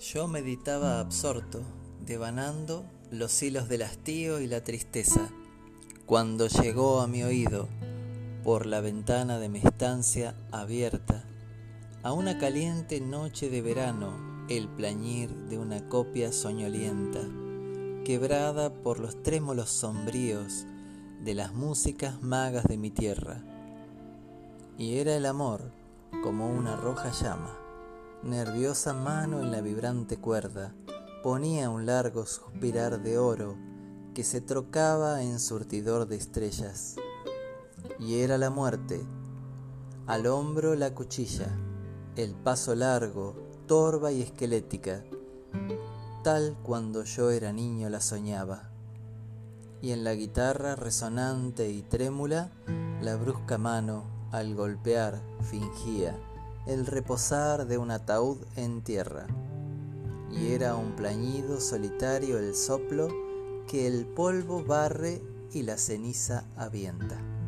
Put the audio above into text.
Yo meditaba absorto, devanando los hilos del hastío y la tristeza, cuando llegó a mi oído, por la ventana de mi estancia abierta, a una caliente noche de verano, el plañir de una copia soñolienta, quebrada por los trémolos sombríos de las músicas magas de mi tierra. Y era el amor como una roja llama nerviosa mano en la vibrante cuerda, ponía un largo suspirar de oro que se trocaba en surtidor de estrellas. Y era la muerte, al hombro la cuchilla, el paso largo, torva y esquelética, tal cuando yo era niño la soñaba. Y en la guitarra resonante y trémula, la brusca mano, al golpear, fingía el reposar de un ataúd en tierra, y era un plañido solitario el soplo que el polvo barre y la ceniza avienta.